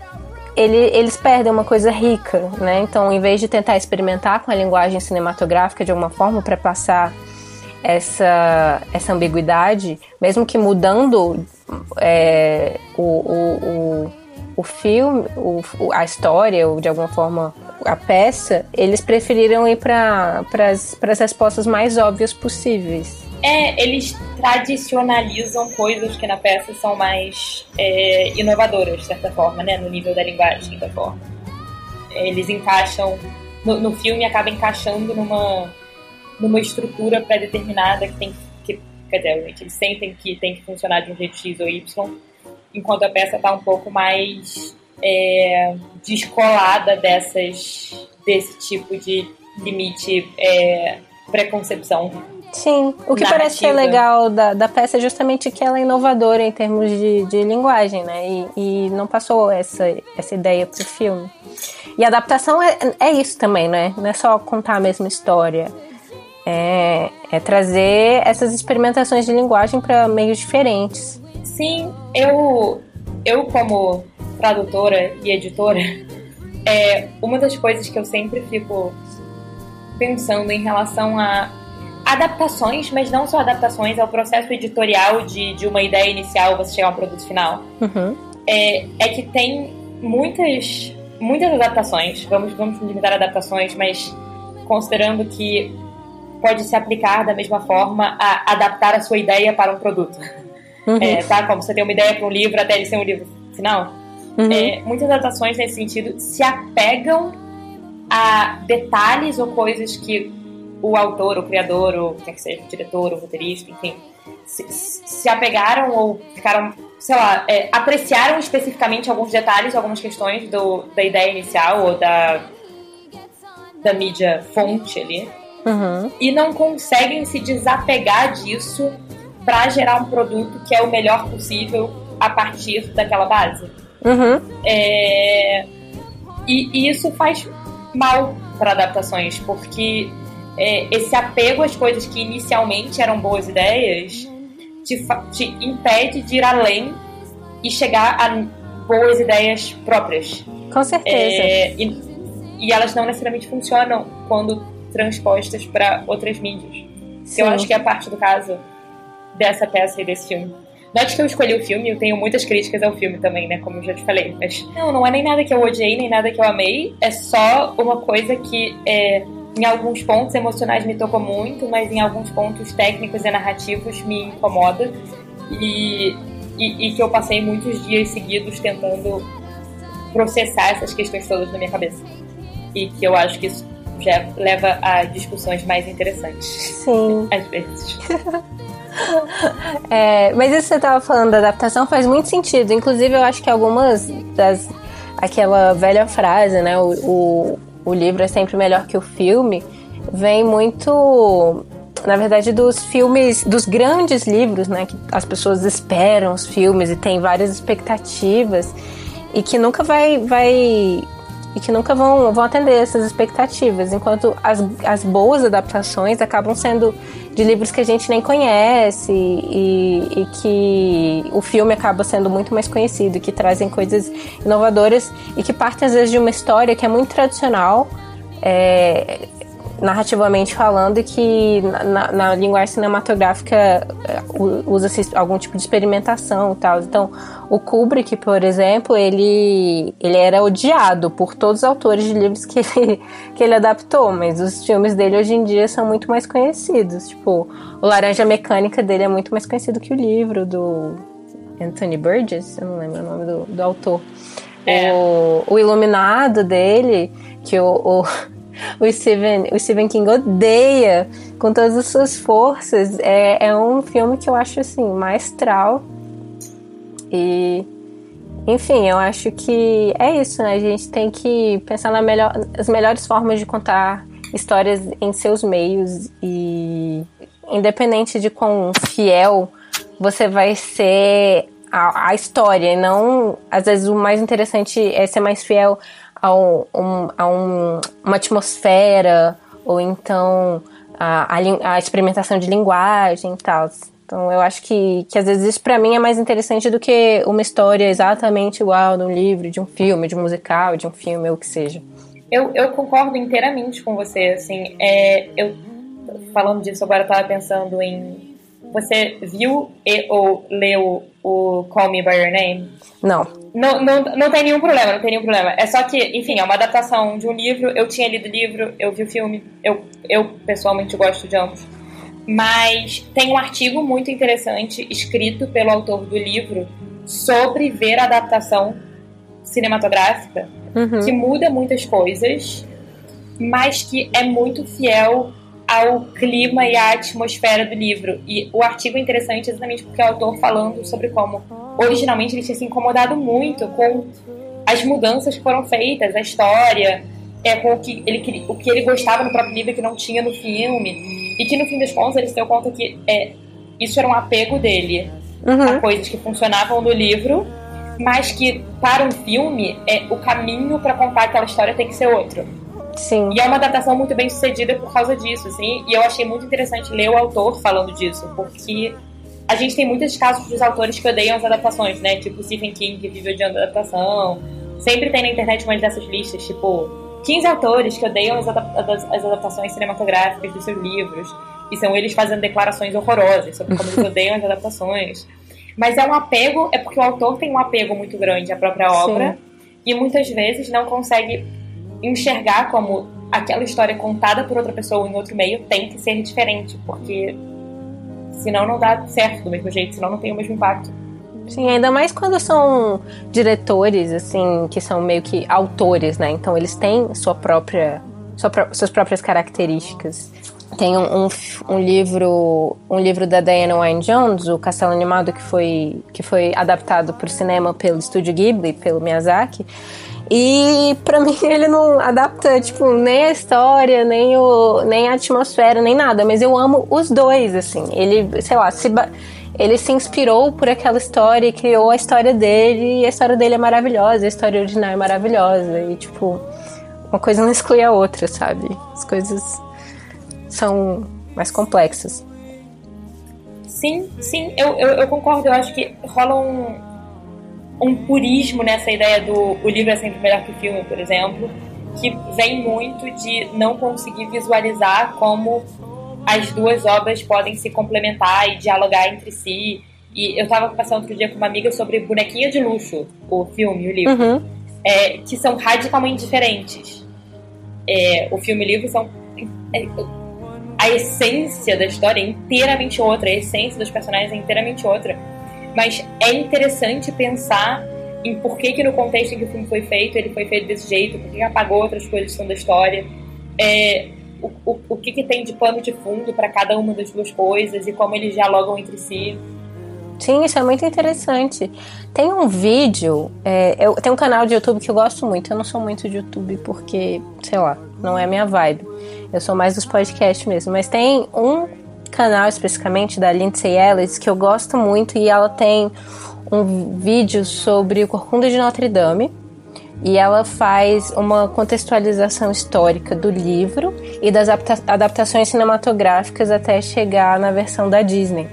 ele, eles perdem uma coisa rica, né? Então, em vez de tentar experimentar com a linguagem cinematográfica de alguma forma para passar essa, essa ambiguidade, mesmo que mudando é, o, o, o, o, filme, o, a história, ou de alguma forma a peça, eles preferiram ir para as respostas mais óbvias possíveis. É, eles tradicionalizam coisas que na peça são mais é, inovadoras, de certa forma, né? No nível da linguagem, da forma. Eles encaixam. No, no filme acaba encaixando numa numa estrutura pré-determinada que tem que, quer dizer, eles sentem que tem que funcionar de um jeito X ou Y, enquanto a peça está um pouco mais é, descolada dessas, desse tipo de limite é, preconcepção. Sim, o que narrativa. parece ser legal da, da peça é justamente que ela é inovadora em termos de, de linguagem, né? E, e não passou essa, essa ideia pro filme. E a adaptação é, é isso também, né? Não é só contar a mesma história é, é trazer essas experimentações de linguagem para meios diferentes. Sim, eu, eu como tradutora e editora, é, uma das coisas que eu sempre fico pensando em relação a adaptações, mas não só adaptações, ao processo editorial de, de uma ideia inicial você chegar a um produto final, uhum. é, é que tem muitas muitas adaptações, vamos, vamos limitar adaptações, mas considerando que pode se aplicar da mesma forma a adaptar a sua ideia para um produto. Uhum. É, tá? Como você tem uma ideia para um livro até ele ser um livro final. Uhum. É, muitas adaptações nesse sentido se apegam a detalhes ou coisas que o autor, o criador, ou quer que seja o diretor, o roteirista, enfim, se, se apegaram ou ficaram, sei lá, é, apreciaram especificamente alguns detalhes, algumas questões do, da ideia inicial ou da, da mídia fonte ali uhum. e não conseguem se desapegar disso para gerar um produto que é o melhor possível a partir daquela base. Uhum. É... E, e, isso faz mal para adaptações, porque é, esse apego às coisas que inicialmente eram boas ideias te, te impede de ir além e chegar a boas ideias próprias. Com certeza. É, e, e elas não necessariamente funcionam quando transpostas para outras mídias. Eu acho que é parte do caso dessa peça e desse filme. Note que eu escolhi o filme, eu tenho muitas críticas ao filme também, né? Como eu já te falei. Mas não, não é nem nada que eu odiei, nem nada que eu amei. É só uma coisa que é, em alguns pontos emocionais me tocou muito, mas em alguns pontos técnicos e narrativos me incomoda. E, e, e que eu passei muitos dias seguidos tentando processar essas questões todas na minha cabeça. E que eu acho que isso já leva a discussões mais interessantes. Sim. Às vezes. é, mas isso que você estava falando da adaptação faz muito sentido. Inclusive, eu acho que algumas das. aquela velha frase, né? O, o, o livro é sempre melhor que o filme, vem muito. Na verdade, dos filmes, dos grandes livros, né? Que as pessoas esperam os filmes e têm várias expectativas e que nunca vai, vai e que nunca vão, vão atender essas expectativas, enquanto as, as boas adaptações acabam sendo de livros que a gente nem conhece e, e que o filme acaba sendo muito mais conhecido, que trazem coisas inovadoras e que partem às vezes de uma história que é muito tradicional. É, narrativamente falando, e que na, na linguagem cinematográfica é, usa-se algum tipo de experimentação e tal. Então, o Kubrick, por exemplo, ele, ele era odiado por todos os autores de livros que ele, que ele adaptou, mas os filmes dele hoje em dia são muito mais conhecidos. Tipo, o Laranja Mecânica dele é muito mais conhecido que o livro do Anthony Burgess, eu não lembro o nome do, do autor. É. O, o Iluminado dele, que o, o o Stephen, o Stephen King odeia com todas as suas forças. É, é um filme que eu acho assim, maestral. E enfim, eu acho que é isso, né? A gente tem que pensar nas melhor, melhores formas de contar histórias em seus meios e independente de quão fiel você vai ser a, a história, não. Às vezes o mais interessante é ser mais fiel a, um, a um, uma atmosfera, ou então a, a, a, experimentação de linguagem e tal. Então eu acho que, que às vezes isso para mim é mais interessante do que uma história exatamente igual de um livro, de um filme, de um musical, de um filme, ou o que seja. Eu, eu concordo inteiramente com você, assim, é, eu falando disso agora eu tava pensando em você viu e ou leu o Call Me By Your Name? Não. Não, não. não tem nenhum problema, não tem nenhum problema. É só que, enfim, é uma adaptação de um livro. Eu tinha lido o livro, eu vi o filme. Eu, eu pessoalmente gosto de ambos. Mas tem um artigo muito interessante escrito pelo autor do livro sobre ver a adaptação cinematográfica uhum. que muda muitas coisas, mas que é muito fiel ao clima e à atmosfera do livro. E o artigo é interessante exatamente porque é o autor falando sobre como originalmente ele tinha se incomodado muito com as mudanças que foram feitas, a história, é, com o que, ele, o que ele gostava no próprio livro que não tinha no filme. E que no fim das contas ele se deu conta que é, isso era um apego dele uhum. a coisas que funcionavam no livro, mas que para um filme é, o caminho para contar aquela história tem que ser outro. Sim. E é uma adaptação muito bem sucedida por causa disso, assim. E eu achei muito interessante ler o autor falando disso, porque a gente tem muitos casos dos autores que odeiam as adaptações, né? Tipo Stephen King, que vive odiando a adaptação. Sempre tem na internet umas dessas listas, tipo 15 autores que odeiam as, as adaptações cinematográficas dos seus livros. E são eles fazendo declarações horrorosas sobre como eles odeiam as adaptações. Mas é um apego, é porque o autor tem um apego muito grande à própria obra. Sim. E muitas vezes não consegue enxergar como aquela história contada por outra pessoa em outro meio tem que ser diferente, porque senão não dá certo do mesmo jeito, senão não tem o mesmo impacto. Sim, ainda mais quando são diretores, assim, que são meio que autores, né? Então eles têm sua própria, sua, suas próprias características. Tem um, um, um, livro, um livro da Diana Wynne Jones, o Castelo Animado, que foi, que foi adaptado para o cinema pelo estúdio Ghibli, pelo Miyazaki. E para mim ele não adapta, tipo, nem a história, nem, o, nem a atmosfera, nem nada. Mas eu amo os dois, assim. Ele, sei lá, se ele se inspirou por aquela história e criou a história dele. E a história dele é maravilhosa, a história original é maravilhosa. E, tipo, uma coisa não exclui a outra, sabe? As coisas são mais complexas. Sim, sim, eu, eu, eu concordo. Eu acho que rola um, um purismo nessa ideia do o livro é sempre melhor que o filme, por exemplo, que vem muito de não conseguir visualizar como as duas obras podem se complementar e dialogar entre si. E eu estava passando outro dia com uma amiga sobre Bonequinha de Luxo, o filme e o livro, uhum. é, que são radicalmente diferentes. É, o filme e o livro são. É, a essência da história é inteiramente outra, a essência dos personagens é inteiramente outra mas é interessante pensar em por que, que no contexto em que o filme foi feito, ele foi feito desse jeito, por que, apagou outras coisas que são da história, é, o, o, o que, que tem de pano de fundo para cada uma das duas coisas e como eles dialogam entre si. Sim, isso é muito interessante. Tem um vídeo, é, eu tenho um canal de YouTube que eu gosto muito. Eu não sou muito de YouTube porque, sei lá, não é minha vibe. Eu sou mais dos podcasts mesmo. Mas tem um canal especificamente da Lindsay Ellis que eu gosto muito e ela tem um vídeo sobre o Corcunda de Notre Dame e ela faz uma contextualização histórica do livro e das adaptações cinematográficas até chegar na versão da Disney.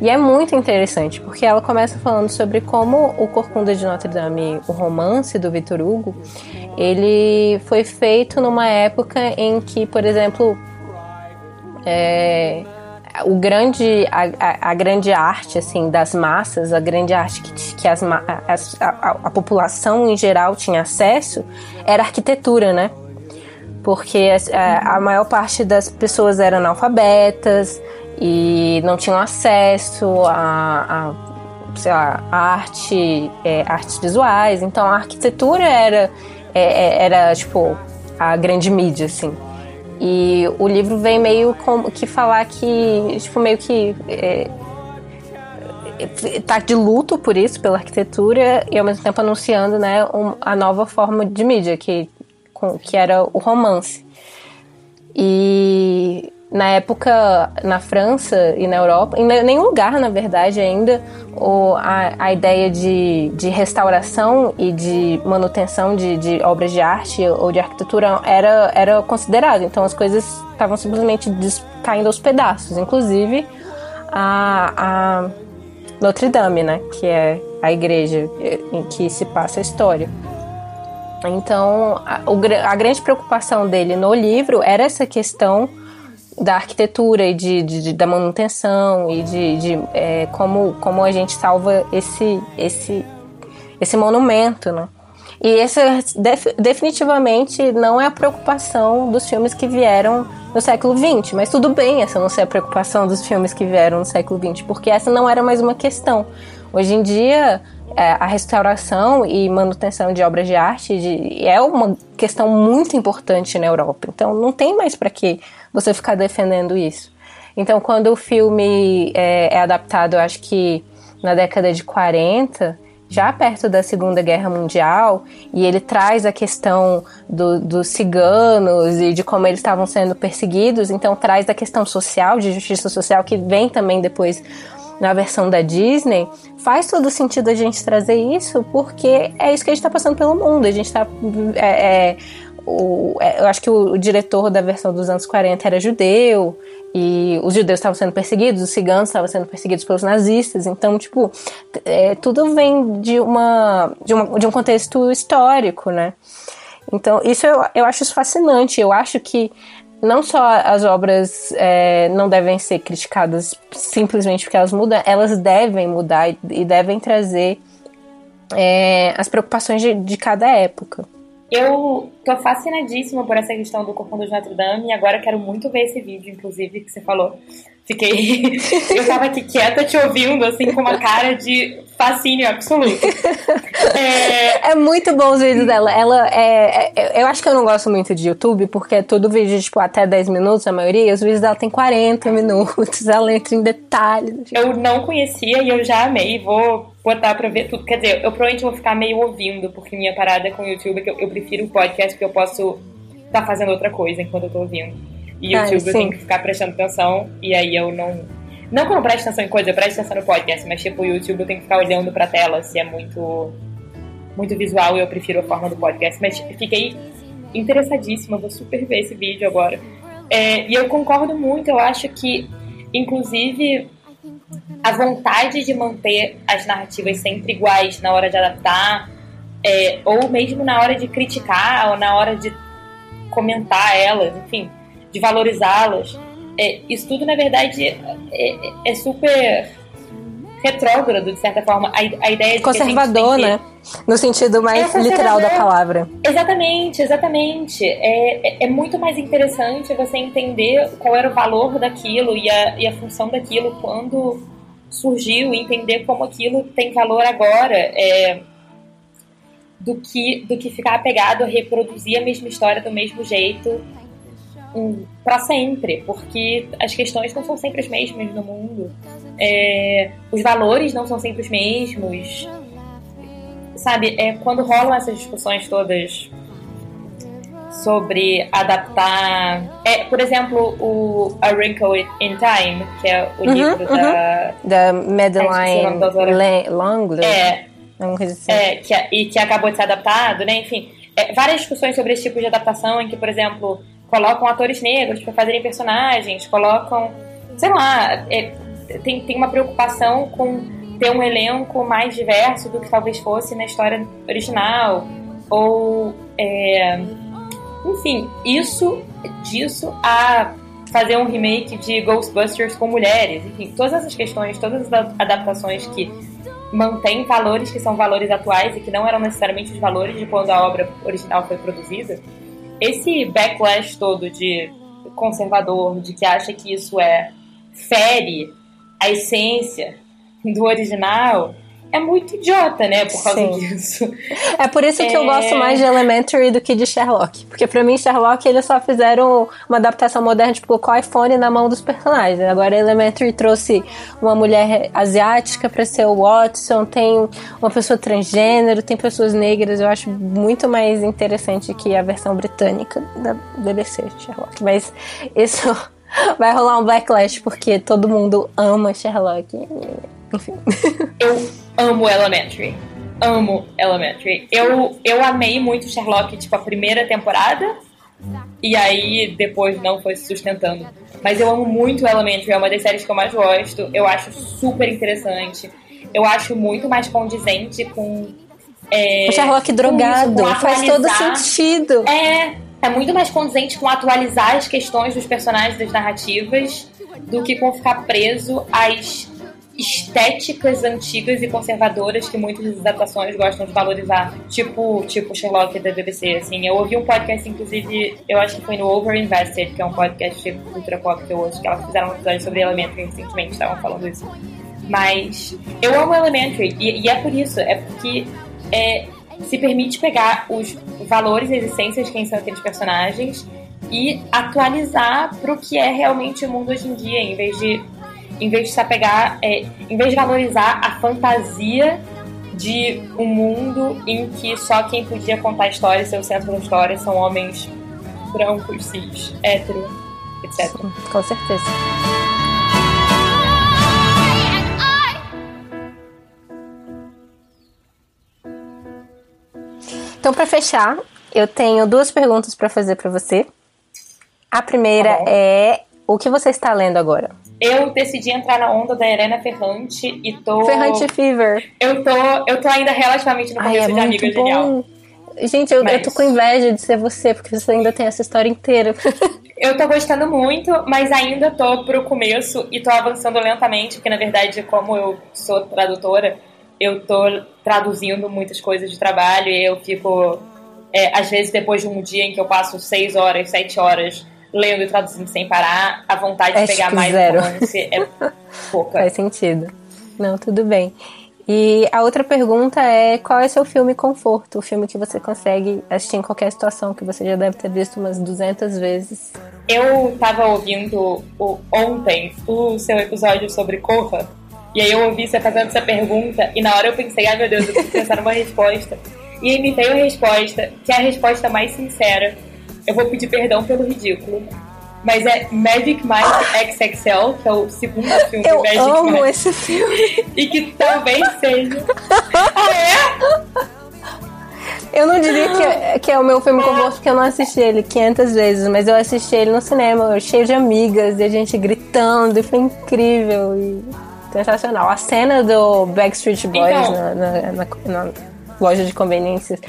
E é muito interessante, porque ela começa falando sobre como o Corcunda de Notre Dame, o romance do Victor Hugo, ele foi feito numa época em que, por exemplo, é, o grande, a, a, grande arte assim das massas, a grande arte que, que as, a, a, população em geral tinha acesso era a arquitetura, né? Porque a, a maior parte das pessoas eram analfabetas e não tinham acesso a, a sei lá, a arte, é, artes visuais. Então a arquitetura era, é, é era tipo a grande mídia, assim. E o livro vem meio que falar que, tipo, meio que é, tá de luto por isso, pela arquitetura, e ao mesmo tempo anunciando, né, um, a nova forma de mídia, que, com, que era o romance. E na época, na França e na Europa, em nenhum lugar, na verdade, ainda, o, a, a ideia de, de restauração e de manutenção de, de obras de arte ou de arquitetura era, era considerado. Então as coisas estavam simplesmente caindo aos pedaços, inclusive a, a Notre Dame, né, que é a igreja em que se passa a história. Então, a, a grande preocupação dele no livro era essa questão da arquitetura e de, de, da manutenção e de, de é, como, como a gente salva esse, esse, esse monumento, né? E essa def, definitivamente não é a preocupação dos filmes que vieram no século XX, mas tudo bem essa não ser a preocupação dos filmes que vieram no século XX, porque essa não era mais uma questão. Hoje em dia, é, a restauração e manutenção de obras de arte de, é uma questão muito importante na Europa. Então, não tem mais para que você ficar defendendo isso. Então, quando o filme é, é adaptado, eu acho que na década de 40, já perto da Segunda Guerra Mundial, e ele traz a questão do, dos ciganos e de como eles estavam sendo perseguidos, então traz a questão social, de justiça social, que vem também depois na versão da Disney, faz todo sentido a gente trazer isso, porque é isso que a gente está passando pelo mundo. A gente está. É, é, é, eu acho que o, o, diretor da versão dos anos 40 era judeu, e os judeus estavam sendo perseguidos, os ciganos estavam sendo perseguidos pelos nazistas. Então, tipo, é, tudo vem de, uma, de, uma, de um contexto histórico, né? Então, isso eu, eu acho fascinante. Eu acho que não só as obras é, não devem ser criticadas simplesmente porque elas mudam, elas devem mudar e devem trazer é, as preocupações de, de, cada época. Eu tô fascinadíssima por essa questão do Corcunda de Notre Dame e agora quero muito ver esse vídeo, inclusive, que você falou. Fiquei. eu tava aqui quieta te ouvindo, assim, com uma cara de fascínio absoluto. É... é muito bom os vídeos dela. Ela é, é, Eu acho que eu não gosto muito de YouTube, porque é todo vídeo, tipo, até 10 minutos, a maioria. Os vídeos dela tem 40 minutos. Ela entra em detalhes. Tipo. Eu não conhecia e eu já amei. Vou botar pra ver tudo. Quer dizer, eu provavelmente vou ficar meio ouvindo, porque minha parada com o YouTube é que eu, eu prefiro o podcast, porque eu posso estar tá fazendo outra coisa enquanto eu tô ouvindo. E o YouTube eu tenho que ficar prestando atenção, e aí eu não. Não que eu não preste atenção em coisa, eu presto atenção no podcast, mas tipo, o YouTube eu tenho que ficar olhando pra tela se é muito. Muito visual, eu prefiro a forma do podcast. Mas fiquei interessadíssima, vou super ver esse vídeo agora. É, e eu concordo muito, eu acho que, inclusive, a vontade de manter as narrativas sempre iguais na hora de adaptar, é, ou mesmo na hora de criticar, ou na hora de comentar elas, enfim, de valorizá-las. É, isso tudo, na verdade, é, é, é super retrógrado, de certa forma. A, a ideia de Conservador, que né? No sentido mais é literal da palavra. Exatamente, exatamente. É, é, é, muito mais interessante você entender qual era o valor daquilo e a, e a função daquilo quando surgiu entender como aquilo tem valor agora. É, do que, do que ficar apegado a reproduzir a mesma história do mesmo jeito para sempre, porque as questões não são sempre as mesmas no mundo, é, os valores não são sempre os mesmos, sabe? É quando rolam essas discussões todas sobre adaptar, é, por exemplo, o A Wrinkle in Time, que é o uhum, livro uhum. da da Madeline é, assim. é que, e que acabou de ser adaptado, né? Enfim, é, várias discussões sobre esse tipo de adaptação em que, por exemplo, colocam atores negros para fazerem personagens, colocam, sei lá, é, tem, tem uma preocupação com ter um elenco mais diverso do que talvez fosse na história original, ou, é, enfim, isso, disso a fazer um remake de Ghostbusters com mulheres, enfim, todas essas questões, todas as adaptações que mantêm valores que são valores atuais e que não eram necessariamente os valores de quando a obra original foi produzida, esse backlash todo de conservador, de que acha que isso é fere a essência do original, é muito idiota, né, por causa Sim. disso. É por isso que é... eu gosto mais de Elementary do que de Sherlock. Porque para mim, Sherlock, eles só fizeram uma adaptação moderna, tipo, colocou o iPhone na mão dos personagens. Agora, Elementary trouxe uma mulher asiática para ser o Watson, tem uma pessoa transgênero, tem pessoas negras. Eu acho muito mais interessante que a versão britânica da BBC, Sherlock. Mas isso Vai rolar um backlash porque todo mundo ama Sherlock. Enfim. Eu amo Elementary. Amo Elementary. Eu, eu amei muito Sherlock, tipo, a primeira temporada. E aí depois não foi se sustentando. Mas eu amo muito Elementary, é uma das séries que eu mais gosto. Eu acho super interessante. Eu acho muito mais condizente com. É, o Sherlock drogado isso, faz todo sentido. É, é muito mais condizente com atualizar as questões dos personagens das narrativas do que com ficar preso às estéticas antigas e conservadoras que muitas das adaptações gostam de valorizar. Tipo, tipo Sherlock da BBC, assim. Eu ouvi um podcast, inclusive, eu acho que foi no Overinvested, que é um podcast de cultura pop que eu ouço, que elas fizeram um episódio sobre Elementary recentemente, estavam falando isso. Mas eu amo Elementary, e, e é por isso, é porque é, se permite pegar os valores e as essências de quem são aqueles personagens e atualizar para o que é realmente o mundo hoje em dia, em vez de em vez de se apegar, é, em vez de valorizar a fantasia de um mundo em que só quem podia contar a história e ser o centro da história são homens brancos, cis, hétero, etc. Com certeza. Então, para fechar, eu tenho duas perguntas para fazer para você. A primeira Tá é o que você está lendo agora? Eu decidi entrar na onda da Helena Ferrante e tô. Ferrante Fever. Eu tô, eu tô ainda relativamente no Ai, começo é de Amiga Genial. bom. Gente, eu, eu Mas- tô com inveja de ser você, porque você ainda tem essa história inteira. Eu tô gostando muito, mas ainda tô pro começo e tô avançando lentamente, porque na verdade, como eu sou tradutora, eu tô traduzindo muitas coisas de trabalho e eu fico, é, às vezes, depois de um dia em que eu passo seis horas, sete horas lendo e traduzindo sem parar, a vontade de Acho pegar mais zero. romance é pouca. Faz sentido. Não, tudo bem. E a outra pergunta é: qual é seu filme conforto? O filme que você consegue assistir em qualquer situação, que você já deve ter visto umas 200 vezes. Eu tava ouvindo o- ontem o seu episódio sobre Corra, e aí eu ouvi você fazendo essa pergunta, e na hora eu pensei, ai meu Deus, eu preciso pensar numa resposta. E aí me veio a resposta, que é a resposta mais sincera. Eu vou pedir perdão pelo ridículo. Mas é Magic Mike XXL, que é o segundo filme Eu Magic amo Mike. esse filme. E que talvez seja. ah, é? Eu não diria que é, que é o meu filme conforto, porque eu não assisti ele 500 vezes, mas eu assisti ele no cinema, cheio de amigas, e a gente gritando, e foi incrível e sensacional. A cena do Backstreet Boys Então. na, na- na- na loja de conveniências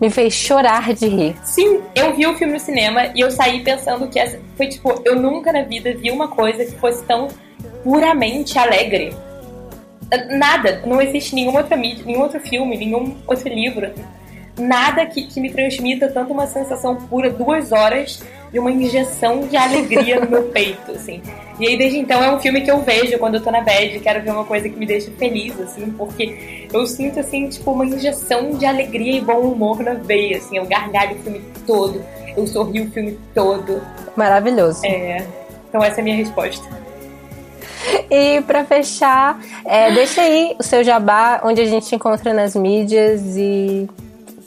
me fez chorar de rir. Sim, eu vi o filme no cinema e eu saí pensando que essa foi tipo, eu nunca na vida vi uma coisa que fosse tão puramente alegre. Nada, não existe nenhuma outra mídia, nenhum outro filme, nenhum outro livro, nada que, que me transmita tanto uma sensação pura, duas horas de uma injeção de alegria no meu peito, assim. E aí, desde então, é um filme que eu vejo quando eu tô na bad, quero ver uma coisa que me deixa feliz, assim, porque eu sinto, assim, tipo, uma injeção de alegria e bom humor na veia, assim, eu gargalho o filme todo, eu sorrio o filme todo. Maravilhoso. É, então essa é a minha resposta. E pra fechar, é, deixa aí o seu jabá, onde a gente te encontra nas mídias e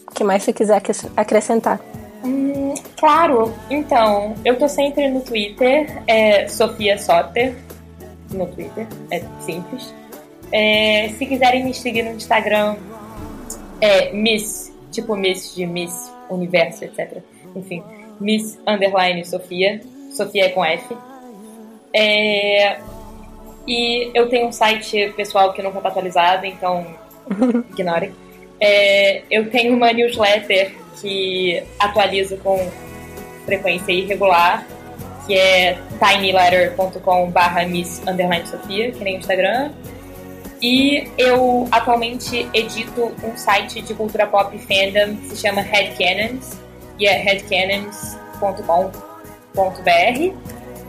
o que mais você quiser acres- acrescentar. Hum, claro, então, eu tô sempre no Twitter, é Sofia Soter, no Twitter, é simples. É, se quiserem me seguir no Instagram, é Miss, tipo Miss de Miss Universo, etc. Enfim, Miss Underline Sofia, Sofia é com F. É, e eu tenho um site pessoal que nunca tá atualizado, então ignorem. É, eu tenho uma newsletter que atualizo com frequência irregular, que é tinyletter.com barra miss underline Sofia, que nem o Instagram. E eu atualmente edito um site de cultura pop fandom que se chama Headcanons, e é headcanons.com.br,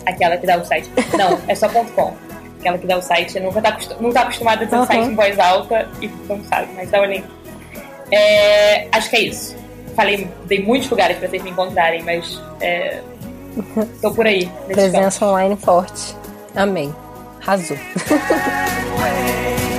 aquela que dá o site. Não, é só .com. Aquela que dá o site, nunca tá, não tá acostumada a dizer o Uhum. site em voz alta e não sabe, mas dá o link. É, acho que é isso. Falei, dei muitos lugares pra vocês me encontrarem, mas é, tô por aí. Presença online forte. Amém. Arrasou!